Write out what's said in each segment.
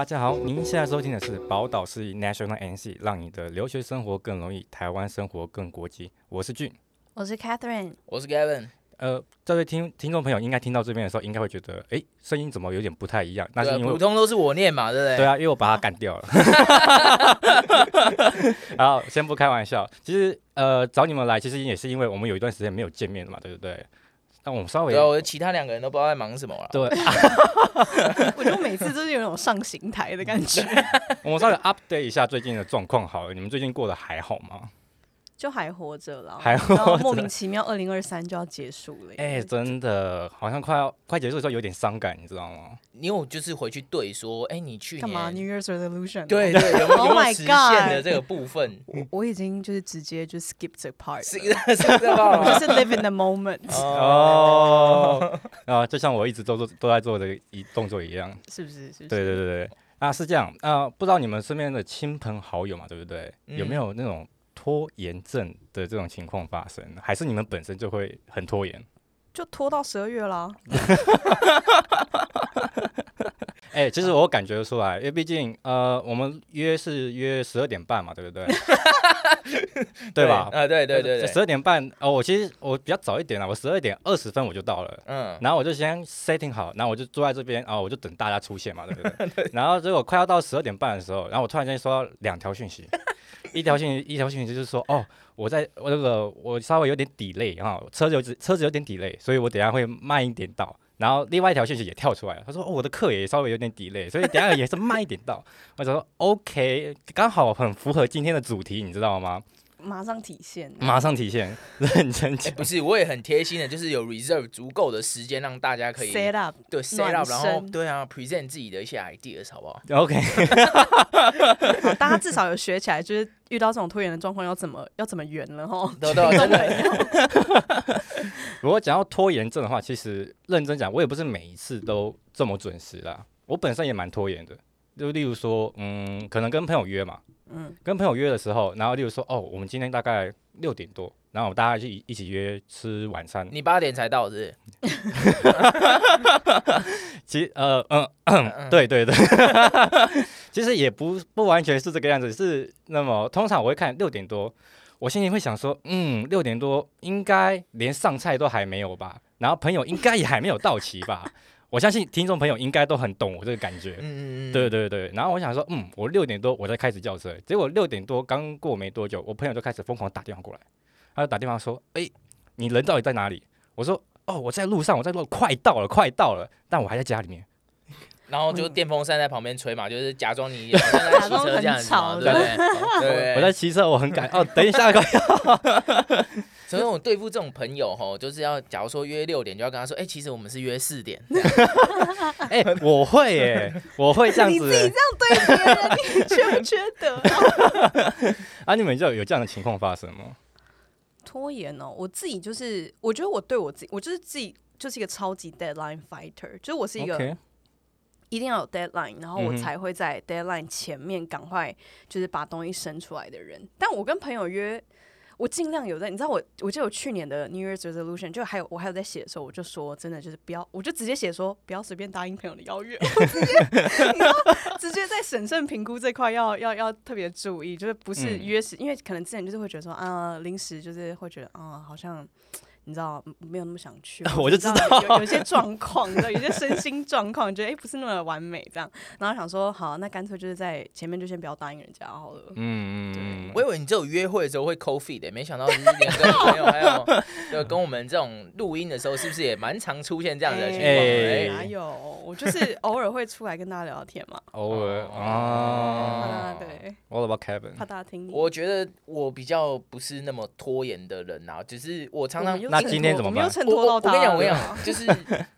大家好，您现在收听的是宝岛司仪 National NC，让你的留学生活更容易，台湾生活更国际。我是俊，我是 Catherine，我是 Gavin。呃，这位听听众朋友应该听到这边的时候，应该会觉得，哎，声音怎么有点不太一样？那是因为普通都是我念嘛，对不对？对啊，因为我把它干掉了。然后先不开玩笑，其实呃，找你们来其实也是因为我们有一段时间没有见面了嘛，对不对？但我们稍微，对，我其他两个人都不知道在忙什么了。对，我觉得每次都是有种上刑台的感觉。我们稍微 update 一下最近的状况好了，你们最近过得还好吗？就还活着了，还活着，莫名其妙，二零二三就要结束了。哎、欸，真的，好像快要快结束的时候有点伤感，你知道吗？你有就是回去对说，哎、欸，你去年干嘛？New Year's Resolution？对对，有没有实现的这个部分？我我已经就是直接就 skip 这 part，是我 就是 live in the moment。哦，啊，就像我一直都做都在做的一动作一样，是不是？是不是？对对对对，啊，是这样啊，不知道你们身边的亲朋好友嘛，对不对？嗯、有没有那种？拖延症的这种情况发生，还是你们本身就会很拖延？就拖到十二月了。哎、欸，其实我感觉出来，因为毕竟呃，我们约是约十二点半嘛，对不对？对吧？啊，对对对对，十二点半哦。我其实我比较早一点了，我十二点二十分我就到了。嗯。然后我就先 setting 好，然后我就坐在这边啊、哦，我就等大家出现嘛，对不对？对然后结果快要到十二点半的时候，然后我突然间收到两条讯息。一条讯息，一条讯息就是说，哦，我在我那个我稍微有点 delay 哈，车子有车子有点 delay，所以我等下会慢一点到。然后另外一条信息也跳出来了，他说，哦，我的课也稍微有点 delay，所以等下也是慢一点到。我就说，OK，刚好很符合今天的主题，你知道吗？马上体现，马上体现，认真讲。不是，我也很贴心的，就是有 reserve 足够的时间让大家可以 set up，对 set up，然后对啊，present 自己的一些 ideas，好不好？OK，好，大家至少有学起来，就是遇到这种拖延的状况要怎么要怎么圆了哈。对对，真的。如果讲到拖延症的话，其实认真讲，我也不是每一次都这么准时啦。我本身也蛮拖延的，就例如说，嗯，可能跟朋友约嘛。嗯，跟朋友约的时候，然后例如说，哦，我们今天大概六点多，然后大家就一一起约吃晚餐。你八点才到是不是？其实，呃，嗯，嗯对对对，其实也不不完全是这个样子，是那么通常我会看六点多，我心里会想说，嗯，六点多应该连上菜都还没有吧，然后朋友应该也还没有到齐吧。我相信听众朋友应该都很懂我这个感觉，嗯嗯对对对。然后我想说，嗯，我六点多我才开始叫车，结果六点多刚过没多久，我朋友就开始疯狂打电话过来，他就打电话说，哎、欸，你人到底在哪里？我说，哦，我在路上，我在路，快到了，快到了，但我还在家里面。然后就电风扇在旁边吹嘛，就是假装你在骑车这样子，对对对，我在骑车，我很赶哦，等一下快要。所以我对付这种朋友吼，就是要假如说约六点，就要跟他说，哎、欸，其实我们是约四点。哎、欸，我会耶，我会这样子。你自己这样对别人，你缺不缺德？啊，你们就有这样的情况发生吗？拖延哦，我自己就是，我觉得我对我自己，我就是自己就是一个超级 deadline fighter，就是我是一个。Okay. 一定要有 deadline，然后我才会在 deadline 前面赶快就是把东西生出来的人。但我跟朋友约，我尽量有在。你知道我，我记得我去年的 New Year's Resolution 就还有我还有在写的时候，我就说真的就是不要，我就直接写说不要随便答应朋友的邀约，我直接直接在审慎评估这块要要要特别注意，就是不是约时，因为可能之前就是会觉得说啊临时就是会觉得啊好像。你知道没有那么想去，我就知道，知道有有些状况，有些身心状况，觉得哎不是那么完美这样，然后想说好，那干脆就是在前面就先不要答应人家好了。嗯嗯，我以为你只有约会的时候会 cold feet 的，没想到你两个朋友还有 就跟我们这种录音的时候，是不是也蛮常出现这样的情况？欸欸、哪有，我就是偶尔会出来跟大家聊聊天嘛。偶尔啊，对。All about Kevin。怕大家听。我觉得我比较不是那么拖延的人啊，只是我常常。那今天怎么办？我我，我跟你讲，我跟你讲，就是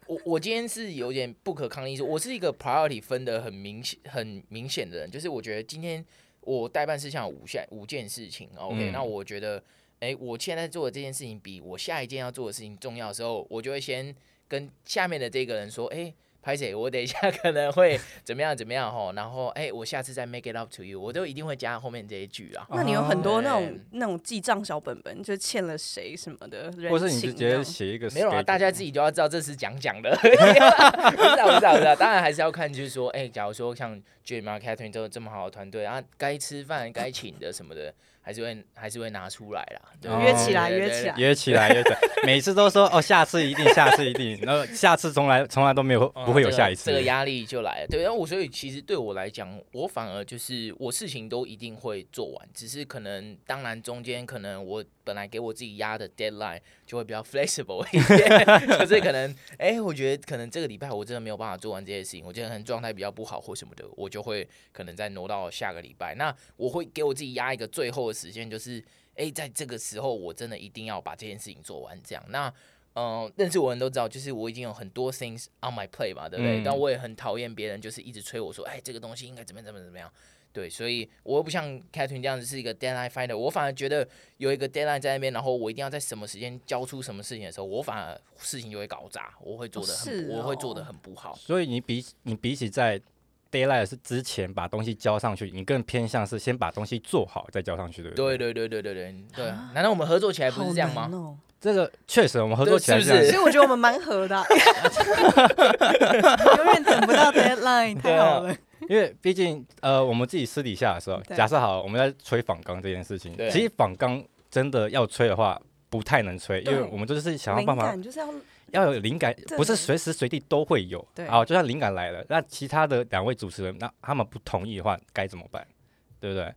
我我今天是有点不可抗力，我是一个 priority 分的很明显、很明显的人。就是我觉得今天我代办事项五项五件事情，OK，嗯，那我觉得，哎，欸，我现在做的这件事情比我下一件要做的事情重要的时候，我就会先跟下面的这个人说，哎，欸，拍谁，我等一下 可能会怎么样怎么样吼，然后哎、欸，我下次再 make it up to you，我都一定会加后面这一句啊。那你有很多那种那种记账小本本，就欠了谁什么的，或是你直接写一个？没有啊，大家自己都要知道这是讲讲的。不知道不知道不知道，当然还是要看，就是说，哎、欸，假如说像 Jim 啊、Catherine 都有这么好的团队啊，该吃饭该请的什么的。还是会还是会拿出来啦，约起来约起来。约起来约起来，每次都说哦，下次一定下次一定，然后下次从来从来都没有不会有下一次，这个压力就来了。对，然后我所以其实对我来讲，我反而就是我事情都一定会做完，只是可能当然中间可能我本来给我自己压的 deadline 就会比较 flexible 一点，就是可能哎，我觉得可能这个礼拜我真的没有办法做完这些事情，我觉得可能状态比较不好或什么的，我就会可能再挪到下个礼拜。那我会给我自己压一个最后的时间就是，哎、欸，在这个时候，我真的一定要把这件事情做完。这样，那，嗯、呃，认识我的人都知道，就是我已经有很多 things on my plate 嘛，对不对？嗯、但我也很讨厌别人就是一直催我说，哎、欸，这个东西应该怎么怎么怎么样。对，所以我又不像 Catherine 这样子是一个 deadline finder，我反而觉得有一个 deadline 在那边，然后我一定要在什么时间交出什么事情的时候，我反而事情就会搞砸，我会做的很，哦哦、我会做的很不好。所以你比你比起在 deadline 是之前把东西交上去，你更偏向是先把东西做好再交上去，对不对？对对对对对对对。难道我们合作起来不是这样吗？哦、这个确实，我们合作起来是，是不是？所以我觉得我们蛮合的，永远等不到 deadline，太好了。因为毕竟，呃，我们自己私底下的时候，假设好，我们在吹访纲这件事情，其实访纲真的要吹的话，不太能吹，因为我们就是想要办法，要有灵感，不是随时随地都会有。啊，就算灵感来了，那其他的两位主持人，那他们不同意的话，该怎么办？对不对？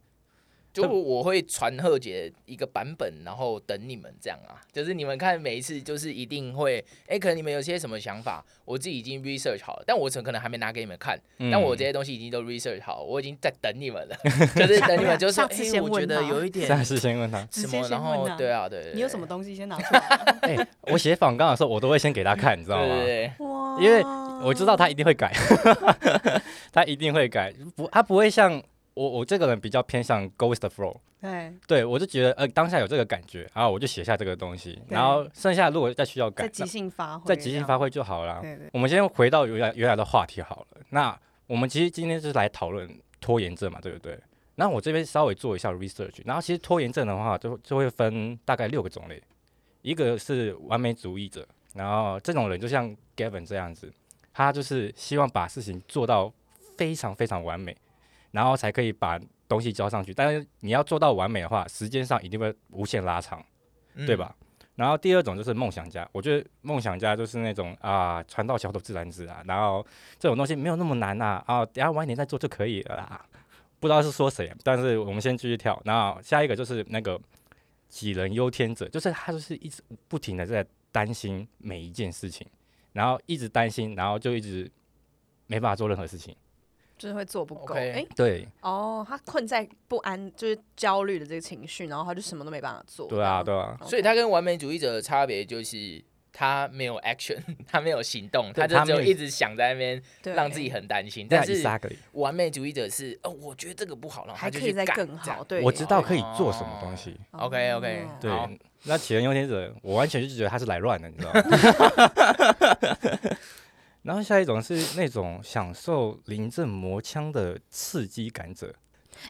就我会传贺姐一个版本，然后等你们这样啊，就是你们看每一次就是一定会，哎、欸，可能你们有些什么想法，我自己已经 research 好了，但我可能还没拿给你们看，嗯、但我这些东西已经都 research 好，我已经在等你们了，就是等你们，就是哎、欸，我觉得有一点，下次先问他。什么，然后对啊，对，对，对，你有什么东西先拿出来？哎、欸，我写访纲的时候，我都会先给他看，你知道吗？对，对，对，因为我知道他一定会改，他一定会改，不，他不会像。我我这个人比较偏向 go with the flow，对，对我就觉得呃当下有这个感觉，然后我就写下这个东西，然后剩下如果再需要改，再即兴发挥，再即兴发挥就好了。对对，我们先回到原来原来的话题好了。那我们其实今天就是来讨论拖延症嘛，对不对？那我这边稍微做一下 research，然后其实拖延症的话就就会分大概六个种类，一个是完美主义者，然后这种人就像 Gavin 这样子，他就是希望把事情做到非常非常完美。然后才可以把东西交上去，但是你要做到完美的话，时间上一定会无限拉长，嗯、对吧？然后第二种就是梦想家，我觉得梦想家就是那种啊，船到桥头自然直啊，然后这种东西没有那么难呐，啊，等下晚一点再做就可以了啦。不知道是说谁，但是我们先继续跳。然后下一个就是那个杞人忧天者，就是他就是一直不停的在担心每一件事情，然后一直担心，然后就一直没办法做任何事情。就是会做不够，哎 Okay.、欸，对，哦，他困在不安，就是焦虑的这个情绪，然后他就什么都没办法做。对啊，对啊，所以他跟完美主义者的差别就是他没有 action，他没有行动，他就只有一直想在那边让自己很担心。但是完美主义者是，哦，我觉得这个不好，然后他就去还可以再更好。对，我知道可以做什么东西。OK OK，对，那杞人忧天者，我完全就觉得他是来乱的，你知道吗？然后下一种是那种享受临阵磨枪的刺激感者，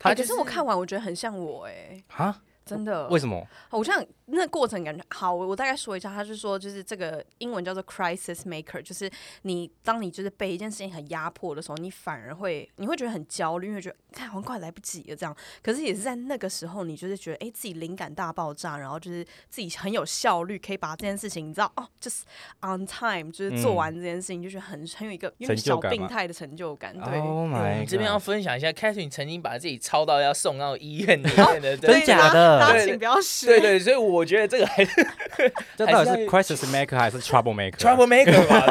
他、欸、可是我看完我觉得很像我哎、欸，哈，真的？为什么？我像。那过程感觉好，我大概说一下，他是说，就是这个英文叫做 crisis maker，就是你当你就是被一件事情很压迫的时候，你反而会你会觉得很焦虑，因为觉得看好像快来不及了这样。可是也是在那个时候，你就是觉得哎、欸、自己灵感大爆炸，然后就是自己很有效率，可以把这件事情你知道哦，，just on time 就是做完这件事情，嗯、就是很很有一个有点小病态的成就感。对，Oh my 这边要分享一下，Catherine 曾经把自己操到要送到医院里面的，哦、真假的？大家请不要学。对，对对，所以我。觉得这个还是，这到底是 crisis maker 还是 trouble maker？trouble maker 吧。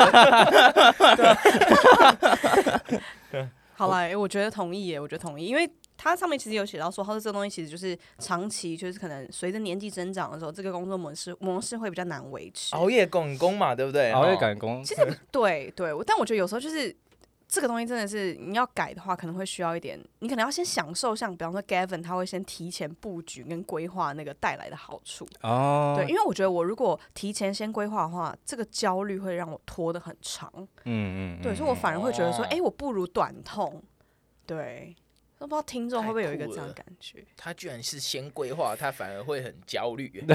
对，好了，我觉得同意耶，我觉得同意，因为它上面其实有写到说，他说这个东西其实就是长期，就是可能随着年纪增长的时候，这个工作模式模式会比较难维持。熬夜赶工嘛，对不对？熬夜赶工，其实对对，但我觉得有时候就是。这个东西真的是你要改的话，可能会需要一点，你可能要先享受，像比方说 Gavin，他会先提前布局跟规划那个带来的好处。哦，对，因为我觉得我如果提前先规划的话，这个焦虑会让我拖得很长。嗯嗯，对，所以我反而会觉得说，哎、哦，欸，我不如短痛。对。都不知道听众会不会有一个这样的感觉？他居然是先规划，他反而会很焦虑。对，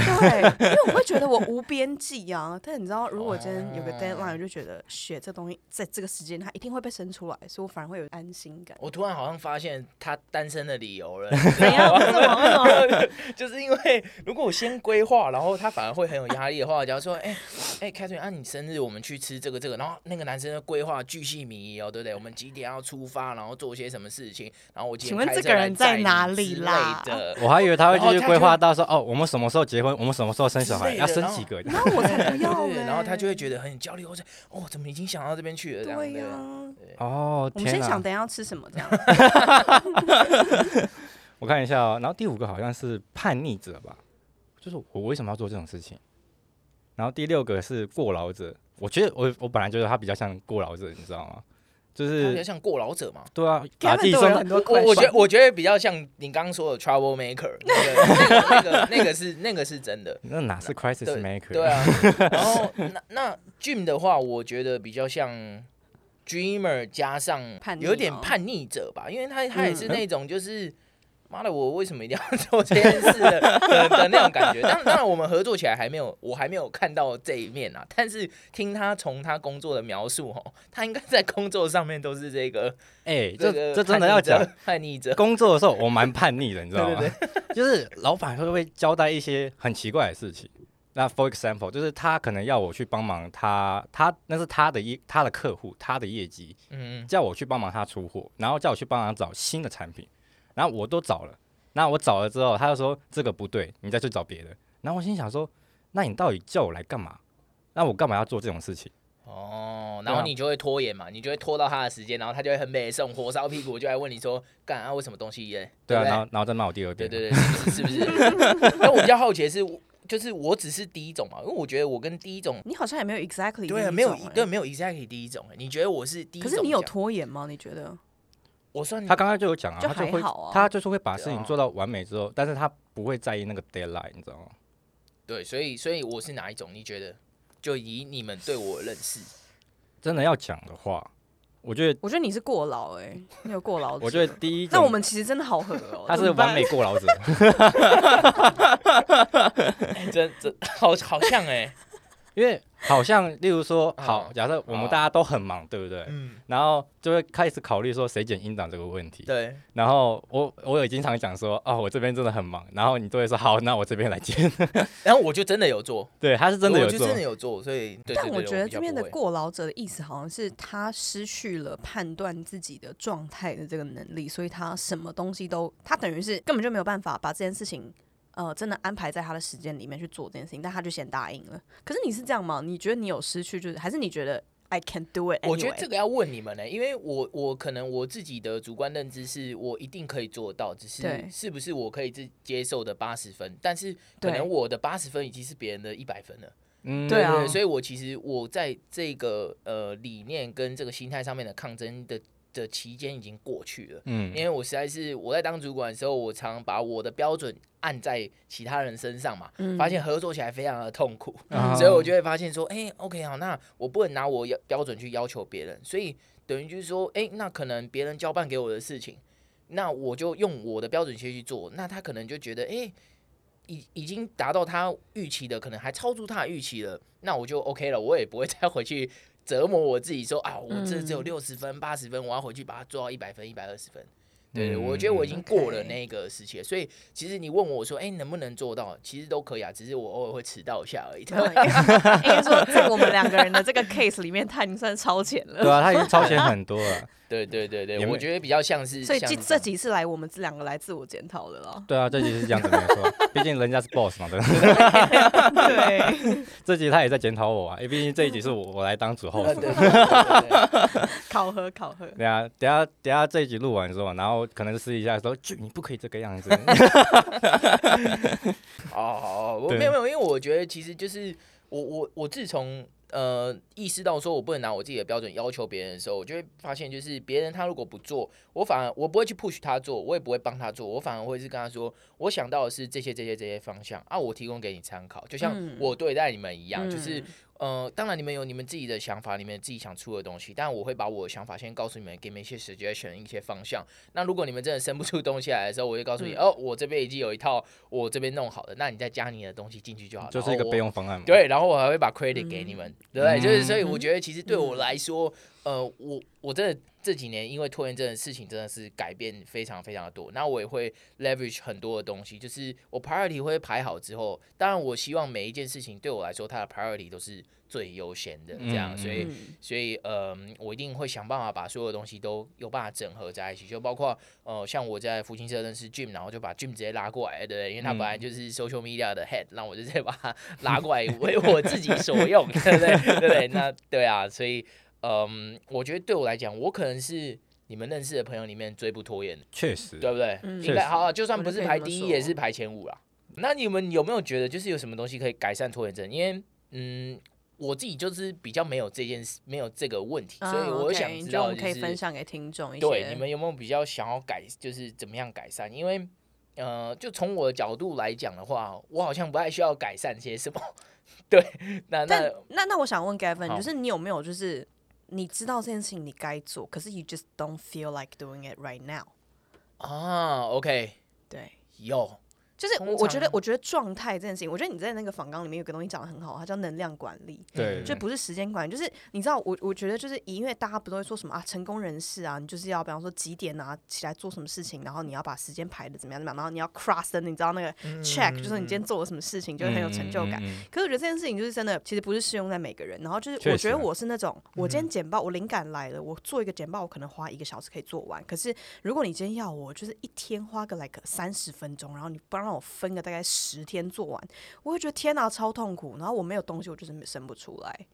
因为我会觉得我无边际啊。但你知道，如果今天有个 deadline，我就觉得学这东西在这个时间它一定会被生出来，所以我反而会有安心感。我突然好像发现他单身的理由了。怎样？为什么？就是因为如果我先规划，然后他反而会很有压力的话，假如说，哎、欸、哎，Catherine，啊，你生日我们去吃这个这个，然后那个男生的规划巨细靡遗哦，对不对？我们几点要出发，然后做些什么事情，然后我请问这个人在哪里啦？我还以为他会继续规划到说，哦，我们什么时候结婚，我们什么时候生小孩，要生几个？然后我才不要，然后他就会觉得很焦虑。我说，哦，怎么已经想到这边去了？对呀、啊，哦，我们先想等下要吃什么这样。我看一下哦，然后第五个好像是叛逆者吧，就是我为什么要做这种事情？然后第六个是过劳者，我觉得我我本来觉得他比较像过劳者，你知道吗？就是比较像过劳者嘛，对啊，把自己说很多。我我觉得我觉得比较像你刚刚说的 trouble maker，那个那个那个是那个是真的。那哪是 crisis maker？对啊。然后那那 Jim 的话，我觉得比较像 dreamer 加上有点叛逆者吧，因为他他也是那种就是。妈的，我为什么一定要 做这件事的的，的那种感觉？当然，当然，我们合作起来还没有，我还没有看到这一面啊。但是听他从他工作的描述，哦，他应该在工作上面都是这个。哎、欸，这个这真的要讲叛逆者。工作的时候我蛮叛逆的，你知道吗？对对对 就是老板会不会交代一些很奇怪的事情？那 for example，就是他可能要我去帮忙他，他那是他的业，他的客户，他的业绩，嗯，叫我去帮忙他出货，然后叫我去帮忙找新的产品。然后我都找了，那我找了之后，他就说这个不对，你再去找别的。然后我心想说，那你到底叫我来干嘛？那我干嘛要做这种事情？哦，然后你就会拖延嘛，你就会拖到他的时间，然后他就会很美送火烧屁股，就来问你说，干啊，为什么东西耶？对啊，对对然后然后再骂我第二遍，对对对，是不是？那我比较好奇的是，就是我只是第一种嘛，因为我觉得我跟第一种，你好像也没有 exactly 对啊，没有根本没有 exactly 第一种，你觉得我是第一种？可是你有拖延吗？你觉得？我算他刚刚就有讲啊，就他就会，啊、他就是会把事情做到完美之后，但是他不会在意那个 deadline，你知道吗？对，所以所以我是哪一种？你觉得？就以你们对我的认识，真的要讲的话，我觉得，我觉得你是过劳哎、欸，你有过劳。我觉得第一，那我们其实真的好合哦。他是完美过劳者，真真好好像哎、欸。因为好像，例如说，好，假设我们大家都很忙，对不对？嗯。然后就会开始考虑说谁剪音档这个问题。对。然后我我也经常讲说，哦，我这边真的很忙。然后你都会说，好，那我这边来剪。然后我就真的有做。对，他是真的有做。我就真的有做，所以。但我觉得这边的过劳者的意思，好像是他失去了判断自己的状态的这个能力，所以他什么东西都，他等于是根本就没有办法把这件事情。呃，真的安排在他的时间里面去做这件事情，但他就先答应了。可是你是这样吗？你觉得你有失去，就是还是你觉得 I can do it？Anyway? 我觉得这个要问你们呢、欸，因为我我可能我自己的主观认知是我一定可以做到，只是是不是我可以自接受的八十分，但是可能我的八十分已经是别人的一百分了。嗯，对啊，所以我其实我在这个呃理念跟这个心态上面的抗争的。的期间已经过去了，嗯，因为我实在是我在当主管的时候，我常把我的标准按在其他人身上嘛，嗯、发现合作起来非常的痛苦，嗯、所以我就会发现说，哎、欸，OK 好，那我不能拿我要标准去要求别人，所以等于就是说，哎、欸，那可能别人交办给我的事情，那我就用我的标准去去做，那他可能就觉得，哎、欸，已已经达到他预期的，可能还超出他的预期了，那我就 OK 了，我也不会再回去。折磨我自己说啊，我这只有六十分、八十分，我要回去把它做到一百分、一百二十分。对，我觉得我已经过了那个时期，所以其实你问我说，哎，能不能做到？其实都可以啊，只是我偶尔会迟到一下而已。应该 说，在我们两个人的这个 case 里面，他已经算超前了。对啊，他已经超前很多了。对对对对，我觉得比较像是。所以这这几次来，我们这两个来自我检讨的了。对啊，这集是这样子没错，毕竟人家是 boss 嘛，对。这集他也在检讨我啊，因为毕竟这一集是我我来当主 host。考核考核。对啊，等下等下这一集录完之后，然后可能私底下说，就你不可以这个样子。哦我没有没有，因为我觉得其实就是我我我自从呃意识到说我不能拿我自己的标准要求别人的时候，我就会发现，就是别人他如果不做，我反而我不会去 push 他做，我也不会帮他做，我反而会是跟他说，我想到的是这些这些这些方向啊，我提供给你参考，就像我对待你们一样，嗯、就是。呃，当然你们有你们自己的想法，你们自己想出的东西，但我会把我的想法先告诉你们，给你们一些 suggestion，一些方向。那如果你们真的生不出东西来的时候，我就告诉你，嗯、哦，我这边已经有一套我这边弄好的，那你再加你的东西进去就好了。就是一个备用方案嘛。对，然后我还会把 credit 给你们，嗯、对不对？就是所以我觉得其实对我来说，嗯、呃，我我真的。这几年因为拖延症的事情真的是改变非常非常的多，那我也会 leverage 很多的东西，就是我 priority 会排好之后，当然我希望每一件事情对我来说它的 priority 都是最优先的，这样，所以所以呃，我一定会想办法把所有的东西都有办法整合在一起，就包括呃，像我在福清社认识 Jim，然后就把 Jim 直接拉过来，对不对？因为他本来就是 social media 的 head，那我就直接把他拉过来为我自己所用，对不对？对不对？那对啊，所以。嗯，我觉得对我来讲，我可能是你们认识的朋友里面最不拖延的，确实，对不对？嗯、应该好、啊，就算不是排第一，也是排前五啦。那你们有没有觉得，就是有什么东西可以改善拖延症？因为，嗯，我自己就是比较没有这件事，没有这个问题，嗯、所以我想知道、就是，就可以分享给听众一些。对，你们有没有比较想要改，就是怎么样改善？因为，呃，就从我的角度来讲的话，我好像不太需要改善些什么。对，那那那那我想问 Gavin，就是你有没有就是？你知道这件事情你该做，可是 you just don't feel like doing it right now。啊，OK，对，有。 就是我，我觉得，我觉得状态这件事情，我觉得你在那个访纲里面有个东西讲的很好，它叫能量管理。对，就不是时间管理，就是你知道，我我觉得就是因为大家不都会说什么啊，成功人士啊，你就是要比方说几点啊起来做什么事情，然后你要把时间排的怎么样怎么样，然后你要 cross 的，你知道那个 check，、嗯、就是你今天做了什么事情，就会很有成就感。可是我觉得这件事情就是真的，其实不是适用在每个人。然后就是我觉得我是那种，我今天简报，我灵感来了，我做一个简报，我可能花一个小时可以做完。可是如果你今天要我，就是一天花个 like 三十分钟，然后你不让我分个大概。十天做完，我会觉得天哪，超痛苦。然后我没有东西，我就是生不出来。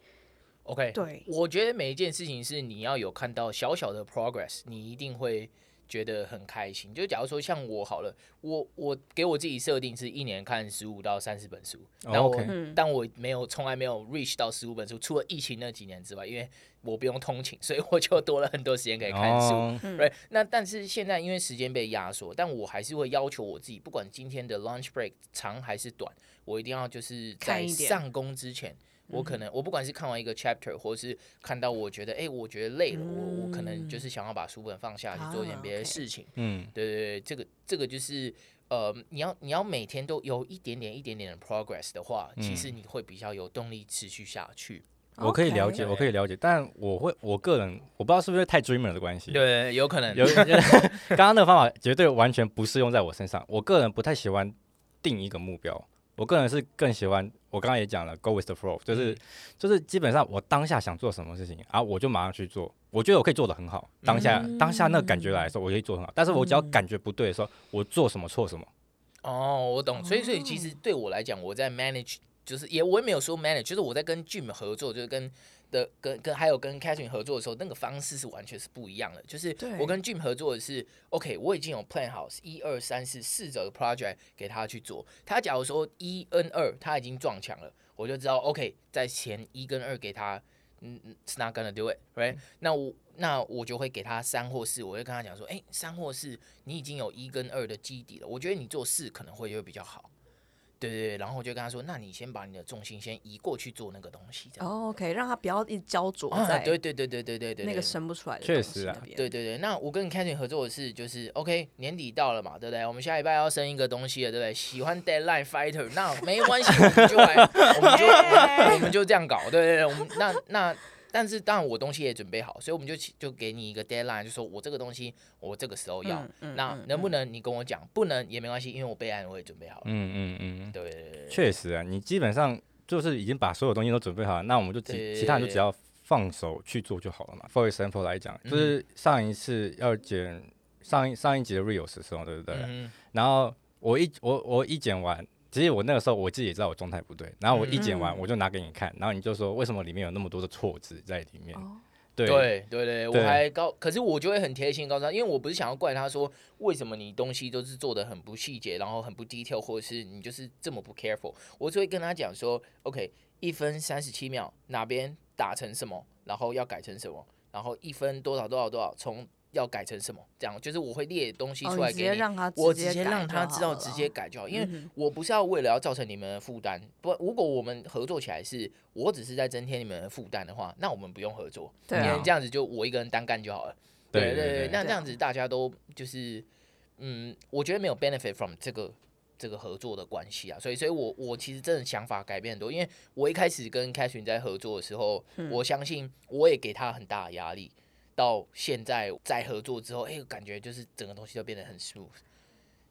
OK，对，我觉得每一件事情是你要有看到小小的 progress，你一定会觉得很开心。就假如说像我好了，我我给我自己设定是一年看十五到三十本书，然后我、oh, okay. 但我没有从来没有 reach 到十五本书，除了疫情那几年之外，因为我不用通勤，所以我就多了很多时间可以看书。对、oh. 那但是现在因为时间被压缩，但我还是会要求我自己，不管今天的 lunch break 长还是短，我一定要就是在上工之前。我可能，我不管是看完一个 chapter，或是看到我觉得，哎、欸，我觉得累了，嗯、我我可能就是想要把书本放下去做一点别的事情。嗯，对对对，这个这个就是，呃，你要你要每天都有一点点一点点的 progress 的话，嗯、其实你会比较有动力持续下去。我可以了解，我可以了解，但我会，我个人我不知道是不是太 dreamer 的关系。对，有可能。有，刚刚那个方法绝对完全不适用在我身上。我个人不太喜欢定一个目标。我个人是更喜欢，我刚刚也讲了，go with the flow，就是、嗯、就是基本上我当下想做什么事情啊，我就马上去做。我觉得我可以做的很好，当下、嗯、当下那个感觉来的时候，我可以做很好。但是我只要感觉不对的时候，我做什么错什么。哦，我懂。所以所以其实对我来讲，我在 manage，就是也我也没有说 manage，就是我在跟 Jim 合作，就是跟。的跟跟还有跟 Catherine 合作的时候，那个方式是完全是不一样的。就是我跟 Jim 合作的是，OK，我已经有 plan 好一二三四四个 project 给他去做。他假如说一跟二他已经撞墙了，我就知道 OK，在前一跟二给他，嗯，It's not gonna do it，right？、嗯、那我那我就会给他三或四，我就跟他讲说，哎、欸，三或四，你已经有一跟二的基底了，我觉得你做四可能会会比较好。对对对，然后我就跟他说：“那你先把你的重心先移过去做那个东西，这样。哦，OK，让他不要一直焦灼在。对对对对对对对，那个生不出来的。确实啊，对对对。那我跟 Catherine 合作的是，就是 OK，年底到了嘛，对不对？我们下礼拜要生一个东西了，对不对？喜欢 Deadline Fighter，那没关系，我们就来，我们就 我们就这样搞，对对对。我们那那。”但是当然我东西也准备好，所以我们就就给你一个 deadline，就说我这个东西我这个时候要，嗯嗯、那能不能你跟我讲？不能也没关系，因为我备案我也准备好了。嗯嗯嗯，对，对，对，对，确实啊，你基本上就是已经把所有东西都准备好了，那我们就其他人就只要放手去做就好了嘛。For example 来讲，就是上一次要剪上一上一集的 reels 的时候，对不对？嗯、然后我一我我一剪完。其实我那个时候我自己也知道我状态不对，然后我一剪完我就拿给你看，然后你就说为什么里面有那么多的错字在里面？对对对对，我还高，可是我就会很贴心告诉他，因为我不是想要怪他说为什么你东西都是做的很不细节，然后很不 detail，或者是你就是这么不 careful，我就会跟他讲说，OK，一分三十七秒哪边打成什么，然后要改成什么，然后一分多少多少多少从。要改成什么？这样就是我会列东西出来给你，我直接让他知道，直接改就好。因为我不是要为了要造成你们的负担，不，如果我们合作起来是我只是在增添你们的负担的话，那我们不用合作，因为这样子就我一个人单干就好了。对对对，那这样子大家都就是，嗯，我觉得没有 benefit from 这个这个合作的关系啊，所以，所以我我其实真的想法改变很多，因为我一开始跟 Catherine 在合作的时候，我相信我也给他很大的压力。到现在再合作之后，哎、欸，感觉就是整个东西都变得很 smooth。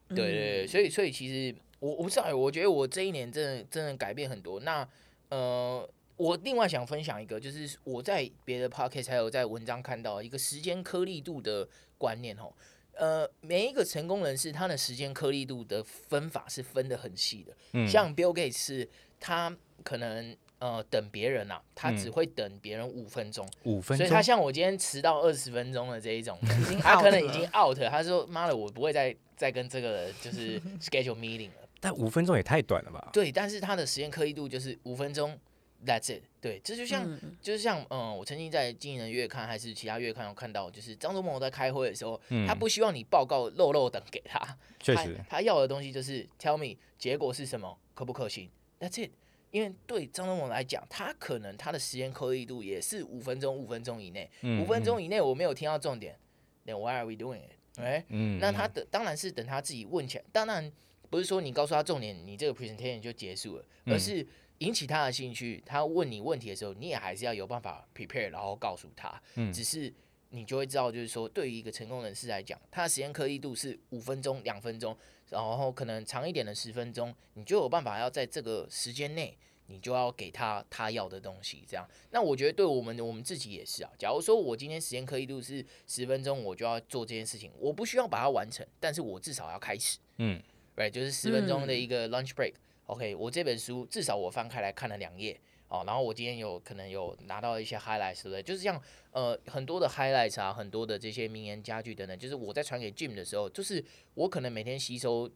对对对，所以所以其实我我不知道，我觉得我这一年真的真的改变很多。那呃，我另外想分享一个，就是我在别的 podcast 还有在文章看到一个时间颗粒度的观念哦。呃，每一个成功人士他的时间颗粒度的分法是分的很细的。嗯，像 Bill Gates 是他可能。呃，等别人啊，他只会等别人五分钟，五分钟，所以他像我今天迟到二十分钟的这一种，他可能已经 out，他说妈的，我不会再再跟这个就是 schedule meeting 了。但五分钟也太短了吧？对，但是他的时间颗粒度就是五分钟，that's it。对，这就像、嗯、就是像嗯、呃，我曾经在经营人月刊还是其他月刊有看到，就是张忠谋在开会的时候，嗯、他不希望你报告漏漏等给他，确实。他，他要的东西就是 tell me 结果是什么，可不可行，that's it。因为对张忠谋来讲，他可能他的时间颗粒度也是五分钟，五分钟以内，嗯、五分钟以内我没有听到重点，Then why are we doing it？哎，嗯，那他的当然是等他自己问起来，当然不是说你告诉他重点，你这个 presentation 就结束了，而是引起他的兴趣，他问你问题的时候，你也还是要有办法 prepare，然后告诉他，嗯，只是你就会知道，就是说对于一个成功人士来讲，他的时间颗粒度是五分钟、两分钟。然后可能长一点的十分钟，你就有办法要在这个时间内，你就要给他他要的东西。这样，那我觉得对我们我们自己也是啊。假如说我今天时间颗粒度是十分钟，我就要做这件事情，我不需要把它完成，但是我至少要开始。嗯，right，就是十分钟的一个 lunch break。嗯、OK，我这本书至少我翻开来看了两页。哦，然后我今天有可能有拿到一些 highlights，对不对？就是像呃很多的 highlights 啊，很多的这些名言佳句等等，就是我在传给 Jim 的时候，就是我可能每天吸收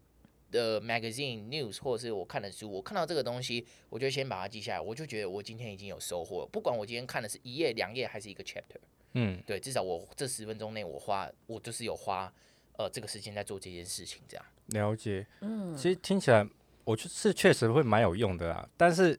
的 magazine news 或者是我看的书，我看到这个东西，我就先把它记下来，我就觉得我今天已经有收获了。不管我今天看的是一页、两页还是一个 chapter，嗯，对，至少我这十分钟内我花，我就是有花呃这个时间在做这件事情，这样。了解，嗯，其实听起来我就是确实会蛮有用的啦，但是。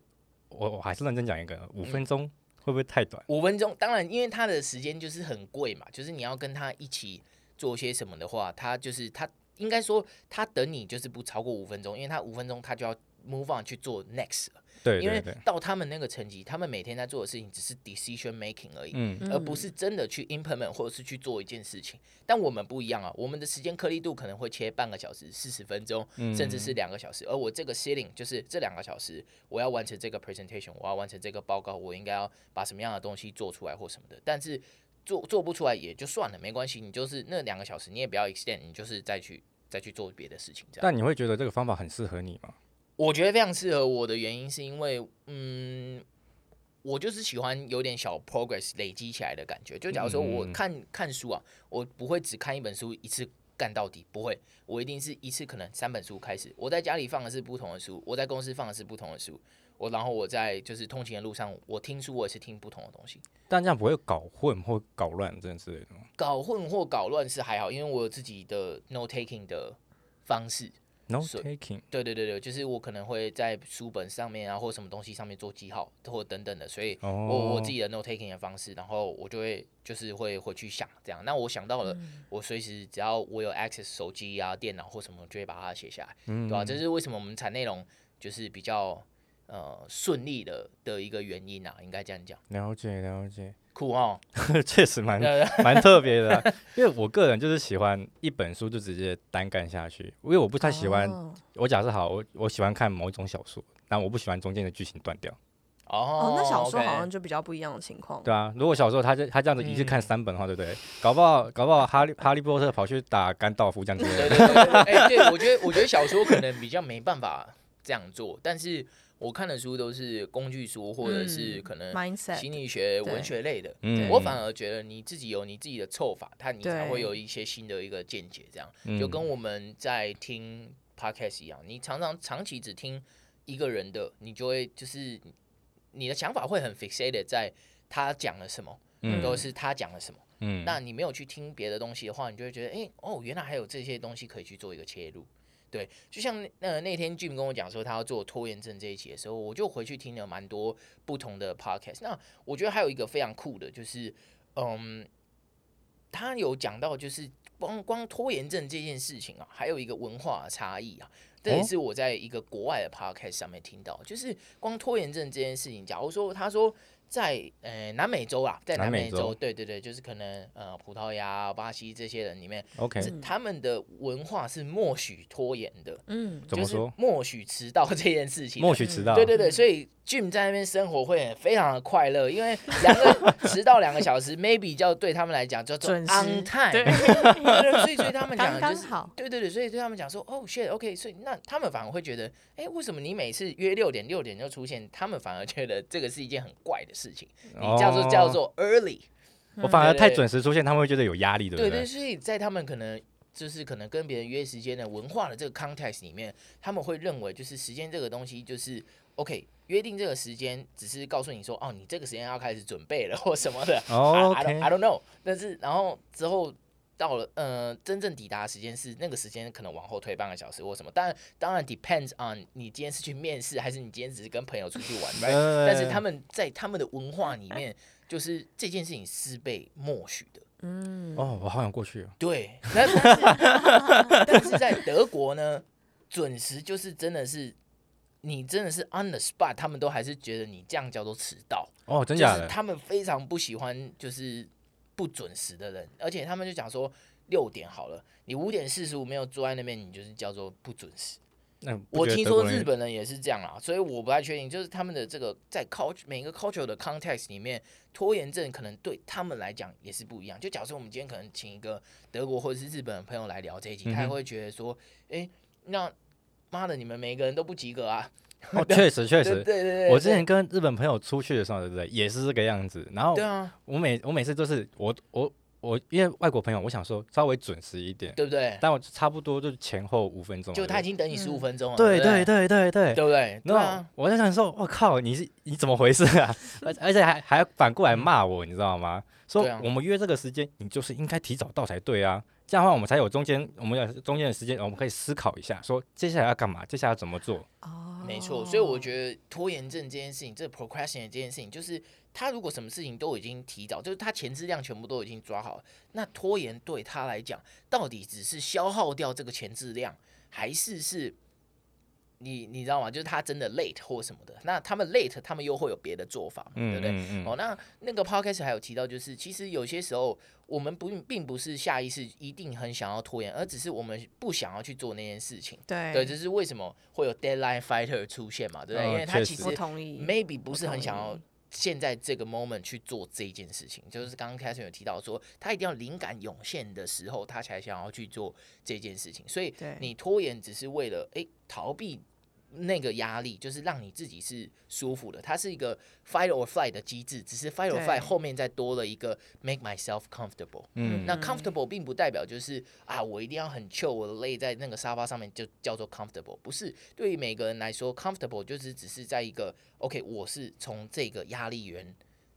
我我还是认真讲一个，五分钟会不会太短？五分钟，当然，因为他的时间就是很贵嘛，就是你要跟他一起做些什么的话，他就是他应该说他等你就是不超过五分钟，因为他五分钟他就要 move on 去做 next 了。对，因为到他们那个层级，他们每天在做的事情只是 decision making 而已，嗯，而不是真的去 implement 或者是去做一件事情。但我们不一样啊，我们的时间颗粒度可能会切半个小时、四十分钟，甚至是两个小时。而我这个 sitting 就是这两个小时，我要完成这个 presentation，我要完成这个报告，我应该要把什么样的东西做出来或什么的。但是做做不出来也就算了，没关系，你就是那两个小时，你也不要 extend，你就是再去再去做别的事情。这样。但你会觉得这个方法很适合你吗？我觉得非常适合我的原因是因为，嗯，我就是喜欢有点小 progress 累积起来的感觉。就假如说我看看书啊，我不会只看一本书一次干到底，不会，我一定是一次可能三本书开始。我在家里放的是不同的书，我在公司放的是不同的书，我然后我在就是通勤的路上，我听书我也是听不同的东西。但这样不会搞混或搞乱这件事？搞混或搞乱是还好，因为我有自己的 note taking 的方式。No taking，对对对对，就是我可能会在书本上面啊，或什么东西上面做记号，或等等的，所以我、oh. 我自己的 no taking 的方式，然后我就会就是会回去想这样。那我想到了，嗯、我随时只要我有 access 手机啊、电脑或什么，就会把它写下来，嗯、对吧、啊？这是为什么我们产内容就是比较呃顺利的的一个原因啊，应该这样讲。了解了解。酷哦，确实蛮 蛮特别的、啊，因为我个人就是喜欢一本书就直接单干下去，因为我不太喜欢。Oh. 我假设好，我我喜欢看某一种小说，但我不喜欢中间的剧情断掉。哦，oh, 那小说好像就比较不一样的情况。对啊，如果小说他这他这样子一次看三本的话，对不对？搞不好搞不好哈利哈利波特跑去打甘道夫这样子。对对对对我觉得我觉得小说可能比较没办法。这样做，但是我看的书都是工具书或者是可能心理学、文学类的。嗯，我反而觉得你自己有你自己的凑法，它你才会有一些新的一个见解。这样就跟我们在听 podcast 一样，你常常长期只听一个人的，你就会就是你的想法会很 fixated 在他讲了什么，嗯，都是他讲了什么。嗯，那你没有去听别的东西的话，你就会觉得，哎、欸，哦，原来还有这些东西可以去做一个切入。对，就像那那天 Jim 跟我讲说他要做拖延症这一期的时候，我就回去听了蛮多不同的 podcast。那我觉得还有一个非常酷的，就是，嗯，他有讲到，就是光光拖延症这件事情啊，还有一个文化差异啊。这也是我在一个国外的 podcast 上面听到，就是光拖延症这件事情，假如说他说。在呃南美洲啊，在南美洲，美洲对对对，就是可能呃葡萄牙、巴西这些人里面，OK，他们的文化是默许拖延的，嗯，就是默许迟到这件事情，默许迟到，对对对，所以 Jim 在那边生活会非常的快乐，因为两个迟到两个小时，maybe 叫对他们来讲叫做 on time，对，所以对他们讲就是好，对对对，所以对他们讲说哦 shit，OK，所以那他们反而会觉得，哎，为什么你每次约六点六点就出现，他们反而觉得这个是一件很怪的事。事情，你叫做叫做 early，我反而太准时出现，他们会觉得有压力，对不对？对对，所以在他们可能就是可能跟别人约时间的文化的这个 context 里面，他们会认为就是时间这个东西就是 OK，约定这个时间只是告诉你说哦，你这个时间要开始准备了 或什么的。哦，I don't I don't know，但是然后之后。到了，呃，真正抵达的时间是那个时间，可能往后推半个小时或什么。当然，当然 depends on 你今天是去面试，还是你今天只是跟朋友出去玩。Right? 但是他们在他们的文化里面，就是这件事情是被默许的。嗯，哦，我好想过去哦。对，但是但是在德国呢，准时就是真的是你真的是 on the spot，他们都还是觉得你这样叫做迟到。哦，真假的？他们非常不喜欢就是。不准时的人，而且他们就讲说六点好了，你五点四十五没有坐在那边，你就是叫做不准时。那我听说日本人也是这样啊，所以我不太确定，就是他们的这个在 culture 每个 culture 的 context 里面，拖延症可能对他们来讲也是不一样。就假设我们今天可能请一个德国或者是日本的朋友来聊这一集，嗯、他还会觉得说，哎、欸，那妈的，你们每个人都不及格啊！哦，确实确实，对对对，我之前跟日本朋友出去的时候，对不对？也是这个样子。然后，对啊，我每我每次都是我我我，因为外国朋友，我想说稍微准时一点，对不对？但我差不多就前后五分钟，就他已经等你十五分钟了。对对对对对，对不对？然后我在想说，我靠，你是你怎么回事啊？而而且还还反过来骂我，你知道吗？说我们约这个时间，你就是应该提早到才对啊。这样的话，我们才有中间，我们有中间的时间，我们可以思考一下，说接下来要干嘛，接下来要怎么做。哦，没错。所以我觉得拖延症这件事情，这个 procrastinate 这件事情，就是他如果什么事情都已经提早，就是他前置量全部都已经抓好了，那拖延对他来讲，到底只是消耗掉这个前置量，还是是？你你知道吗？就是他真的 late 或什么的，那他们 late，他们又会有别的做法，对不对？嗯嗯嗯、哦，那那个 podcast 还有提到，就是其实有些时候我们不并不是下意识一定很想要拖延，而只是我们不想要去做那件事情。对，对，这是为什么会有 deadline fighter 出现嘛？对不对？哦、因为他其实 maybe 不是很想要现在这个 moment 去做这件事情，就是刚刚 Catherine 有提到说，他一定要灵感涌现的时候，他才想要去做这件事情。所以你拖延只是为了诶逃避。那个压力就是让你自己是舒服的，它是一个 fight or flight 的机制，只是 fight or flight 后面再多了一个 make myself comfortable。嗯，那 comfortable 并不代表就是啊，我一定要很 chill，我的累在那个沙发上面就叫做 comfortable。不是，对于每个人来说，comfortable 就是只是在一个 OK，我是从这个压力源，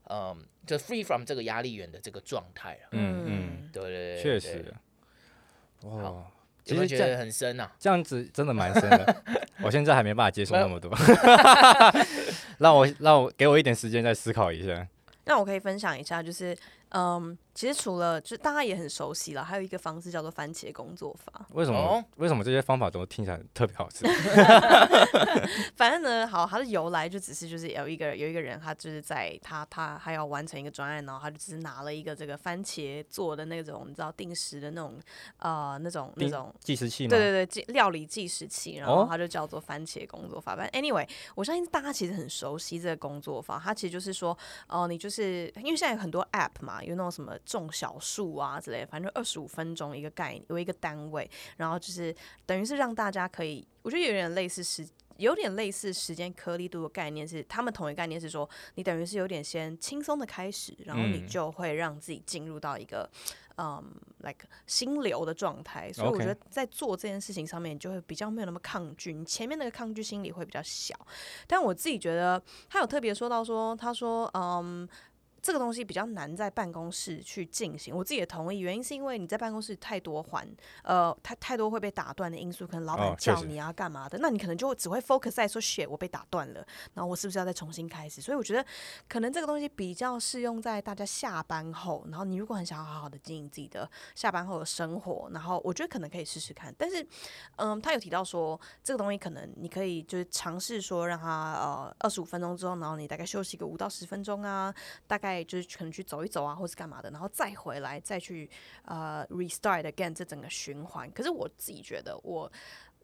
嗯，就 free from 这个压力源的这个状态啊。嗯嗯，对对对，确实。哇。其实觉得很深呐，这样子真的蛮深的。我现在还没办法接受那么多，让我让我给我一点时间再思考一下。那我可以分享一下，就是。嗯，其实除了就大家也很熟悉了，还有一个方式叫做番茄工作法。为什么？哦、为什么这些方法都听起来特别好吃？反正呢，好，它的由来就只是就是有一个有一个人，他就是在他他还要完成一个专案，然后他就只是拿了一个这个番茄做的那种你知道定时的那种呃那种那种计时器吗？对对对，料理计时器，然后他就叫做番茄工作法。反正 anyway，我相信大家其实很熟悉这个工作法，它其实就是说哦、呃，你就是因为现在有很多 app 嘛。有那种什么种小树啊之类，反正二十五分钟一个概念，有一个单位，然后就是等于是让大家可以，我觉得有点类似时有点类似时间颗粒度的概念是，是他们同一概念是说，你等于是有点先轻松的开始，然后你就会让自己进入到一个嗯，like 心流的状态。所以我觉得在做这件事情上面，就会比较没有那么抗拒，你前面那个抗拒心理会比较小。但我自己觉得，他有特别说到说，他说嗯。这个东西比较难在办公室去进行，我自己也同意。原因是因为你在办公室太多环，呃，太太多会被打断的因素，可能老板叫你啊干嘛的，哦、那你可能就只会 focus 在说 shit，我被打断了，然后我是不是要再重新开始？所以我觉得可能这个东西比较适用在大家下班后，然后你如果很想要好好的经营自己的下班后的生活，然后我觉得可能可以试试看。但是，嗯，他有提到说这个东西可能你可以就是尝试说让他呃二十五分钟之后，然后你大概休息个五到十分钟啊，大概。就是可能去走一走啊，或是干嘛的，然后再回来，再去呃 restart again 这整个循环。可是我自己觉得我，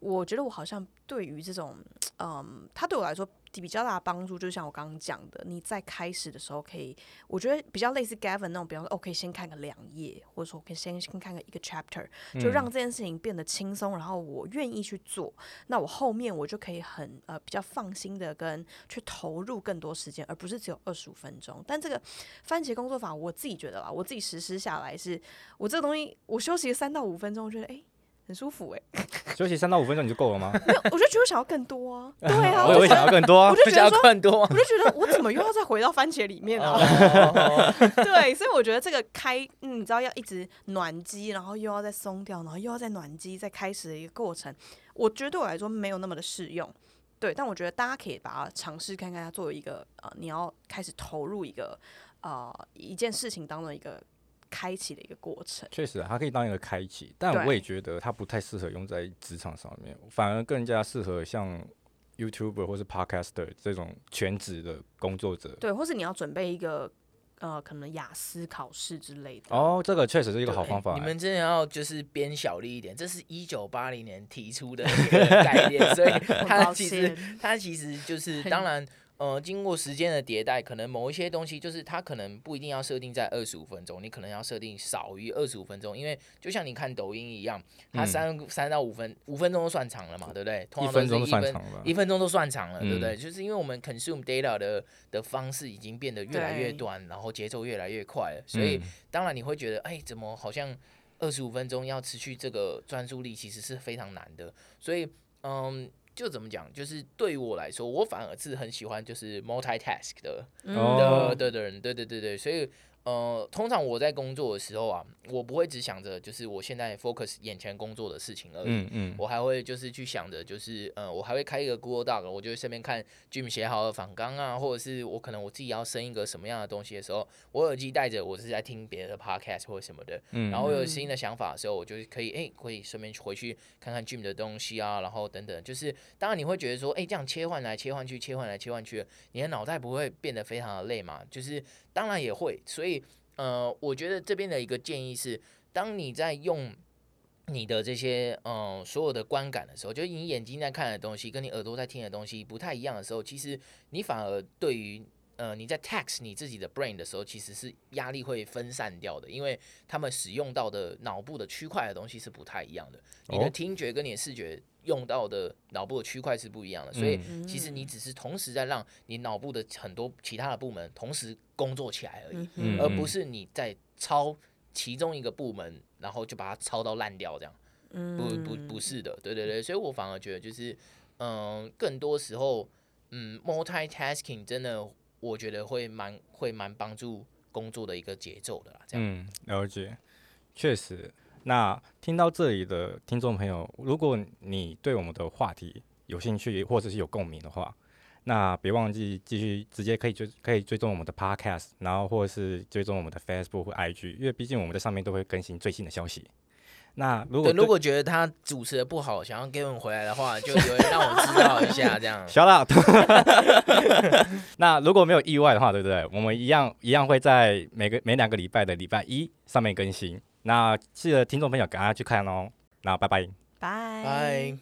我觉得我好像对于这种，嗯，他对我来说。比较大的帮助，就像我刚刚讲的，你在开始的时候可以，我觉得比较类似 Gavin 那种，比方说，我可以先看个两页，或者说我可以先先看个一个 chapter，就让这件事情变得轻松，然后我愿意去做，那我后面我就可以很呃比较放心的跟去投入更多时间，而不是只有二十五分钟。但这个番茄工作法，我自己觉得啦，我自己实施下来是，我这个东西我休息了三到五分钟，我觉得哎。欸很舒服哎、欸，休息三到五分钟你就够了吗？没有，我就觉得想要更多啊。对啊，我也会想要更多啊。我就觉得更多，我就觉得我怎么又要再回到番茄里面啊？对，所以我觉得这个开，嗯、你知道要一直暖机，然后又要再松掉，然后又要再暖机，再开始的一个过程，我觉得对我来说没有那么的适用。对，但我觉得大家可以把它尝试看看，它作为一个呃，你要开始投入一个呃一件事情当中一个。开启的一个过程，确实，它可以当一个开启，但我也觉得它不太适合用在职场上面，反而更加适合像 YouTuber 或是 Podcaster 这种全职的工作者。对，或是你要准备一个呃，可能雅思考试之类的。哦，这个确实是一个好方法。你们真的要就是编小力一点，这是一九八零年提出的一个概念，所以它 其实它其实就是 当然。呃，经过时间的迭代，可能某一些东西就是它可能不一定要设定在二十五分钟，你可能要设定少于二十五分钟，因为就像你看抖音一样，它三三、嗯、到五分五分钟都算长了嘛，对不对？通常都是一分，一分钟算长了，一分钟都算长了，对不对？嗯、就是因为我们 consume data 的的方式已经变得越来越短，然后节奏越来越快了，所以当然你会觉得，哎，怎么好像二十五分钟要持续这个专注力，其实是非常难的，所以嗯。就怎么讲，就是对于我来说，我反而是很喜欢就是 multitask 的、的的人，对对对对，所以。呃，通常我在工作的时候啊，我不会只想着就是我现在 focus 眼前工作的事情而已，嗯嗯，我还会就是去想着就是呃，我还会开一个 Google Doc，我就顺便看 Jim 写好的访纲啊，或者是我可能我自己要生一个什么样的东西的时候，我耳机戴着，我是在听别的 podcast 或者什么的，嗯，然后我有新的想法的时候，我就可以哎、欸，可以顺便回去看看 Jim 的东西啊，然后等等，就是当然你会觉得说，哎、欸，这样切换来切换去，切换来切换去，你的脑袋不会变得非常的累嘛？就是当然也会，所以。呃，我觉得这边的一个建议是，当你在用你的这些嗯、呃、所有的观感的时候，就你眼睛在看的东西跟你耳朵在听的东西不太一样的时候，其实你反而对于呃你在 tax 你自己的 brain 的时候，其实是压力会分散掉的，因为他们使用到的脑部的区块的东西是不太一样的，你的听觉跟你的视觉用到的脑部的区块是不一样的，所以其实你只是同时在让你脑部的很多其他的部门同时工作起来而已，而不是你在抄其中一个部门，然后就把它抄到烂掉这样。不不不是的，对对对，所以我反而觉得就是，嗯，更多时候，嗯，multitasking 真的我觉得会蛮会蛮帮助工作的一个节奏的啦。这样，嗯，了解，确实。那听到这里的听众朋友，如果你对我们的话题有兴趣，或者是有共鸣的话，那别忘记继续直接可以追可以追踪我们的 Podcast，然后或者是追踪我们的 Facebook 或 IG，因为毕竟我们在上面都会更新最新的消息。那如果如果觉得他主持的不好，想要给我们回来的话，就有人让我知道一下这样。Shut up。那如果没有意外的话，对不对？我们一样一样会在每个每两个礼拜的礼拜一上面更新。那谢谢听众朋友赶快去看哦。那拜拜。拜。拜。